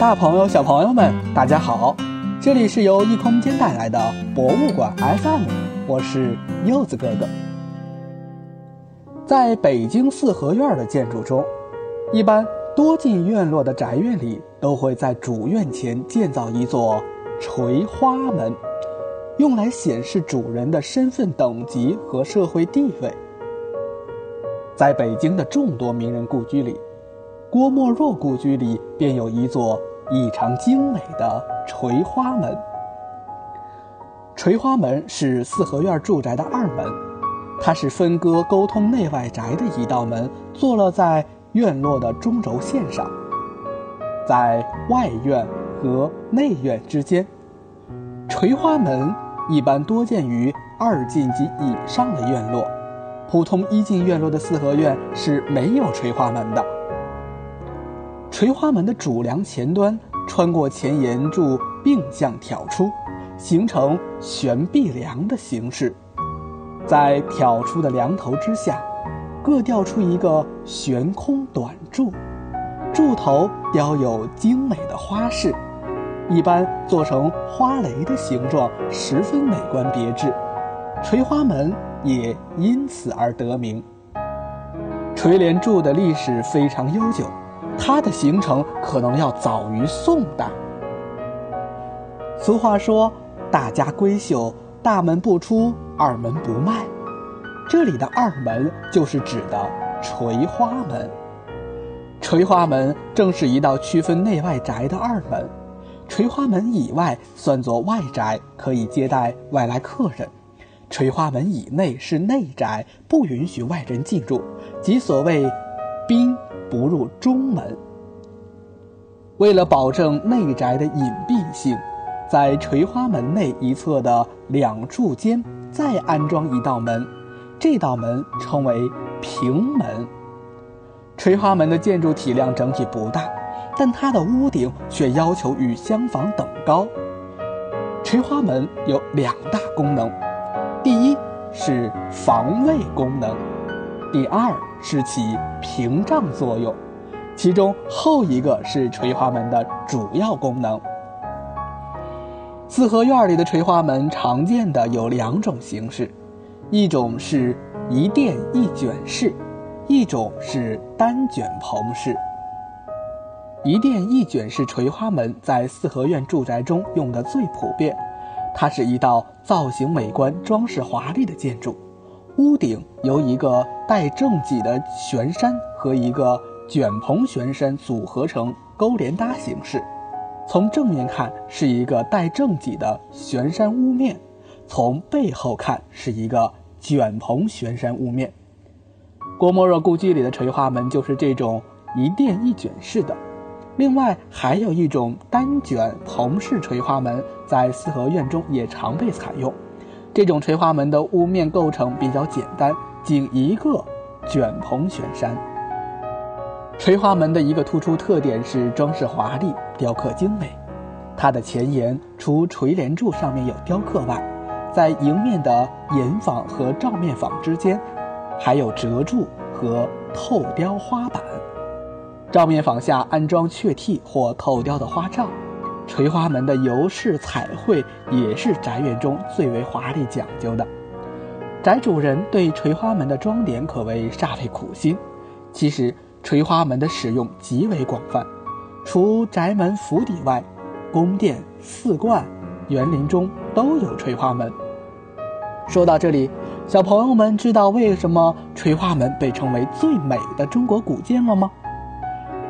大朋友、小朋友们，大家好！这里是由异空间带来的博物馆 FM，我是柚子哥哥。在北京四合院的建筑中，一般多进院落的宅院里都会在主院前建造一座垂花门，用来显示主人的身份等级和社会地位。在北京的众多名人故居里，郭沫若故居里便有一座异常精美的垂花门。垂花门是四合院住宅的二门，它是分割沟通内外宅的一道门，坐落在院落的中轴线上，在外院和内院之间。垂花门一般多见于二进及以上的院落。普通一进院落的四合院是没有垂花门的。垂花门的主梁前端穿过前檐柱并向挑出，形成悬臂梁的形式。在挑出的梁头之下，各吊出一个悬空短柱，柱头雕有精美的花饰，一般做成花蕾的形状，十分美观别致。垂花门。也因此而得名。垂帘柱的历史非常悠久，它的形成可能要早于宋代。俗话说：“大家闺秀，大门不出，二门不迈。”这里的二门就是指的垂花门。垂花门正是一道区分内外宅的二门。垂花门以外算作外宅，可以接待外来客人。垂花门以内是内宅，不允许外人进入，即所谓“兵不入中门”。为了保证内宅的隐蔽性，在垂花门内一侧的两柱间再安装一道门，这道门称为平门。垂花门的建筑体量整体不大，但它的屋顶却要求与厢房等高。垂花门有两大功能。第一是防卫功能，第二是起屏障作用，其中后一个是垂花门的主要功能。四合院里的垂花门常见的有两种形式，一种是一殿一卷式，一种是单卷棚式。一殿一卷式垂花门在四合院住宅中用的最普遍。它是一道造型美观、装饰华丽的建筑，屋顶由一个带正脊的悬山和一个卷棚悬山组合成勾连搭形式。从正面看是一个带正脊的悬山屋面，从背后看是一个卷棚悬山屋面。郭沫若故居里的垂花门就是这种一殿一卷式的。另外还有一种单卷棚式垂花门，在四合院中也常被采用。这种垂花门的屋面构成比较简单，仅一个卷棚悬山。垂花门的一个突出特点是装饰华丽、雕刻精美。它的前檐除垂帘柱上面有雕刻外，在迎面的檐坊和照面坊之间，还有折柱和透雕花板。照面坊下安装雀替或透雕的花罩，垂花门的游饰彩绘也是宅院中最为华丽讲究的。宅主人对垂花门的装点可谓煞费苦心。其实垂花门的使用极为广泛，除宅门府邸外，宫殿、寺观、园林中都有垂花门。说到这里，小朋友们知道为什么垂花门被称为最美的中国古建了吗？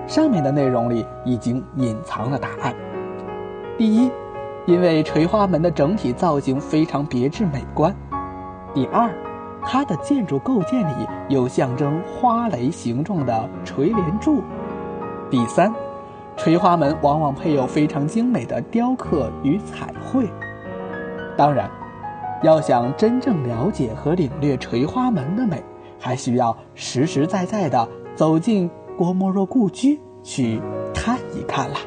上面的内容里已经隐藏了答案。第一，因为垂花门的整体造型非常别致美观；第二，它的建筑构件里有象征花蕾形状的垂帘柱；第三，垂花门往往配有非常精美的雕刻与彩绘。当然，要想真正了解和领略垂花门的美，还需要实实在在的走进。郭沫若故居，去看一看啦。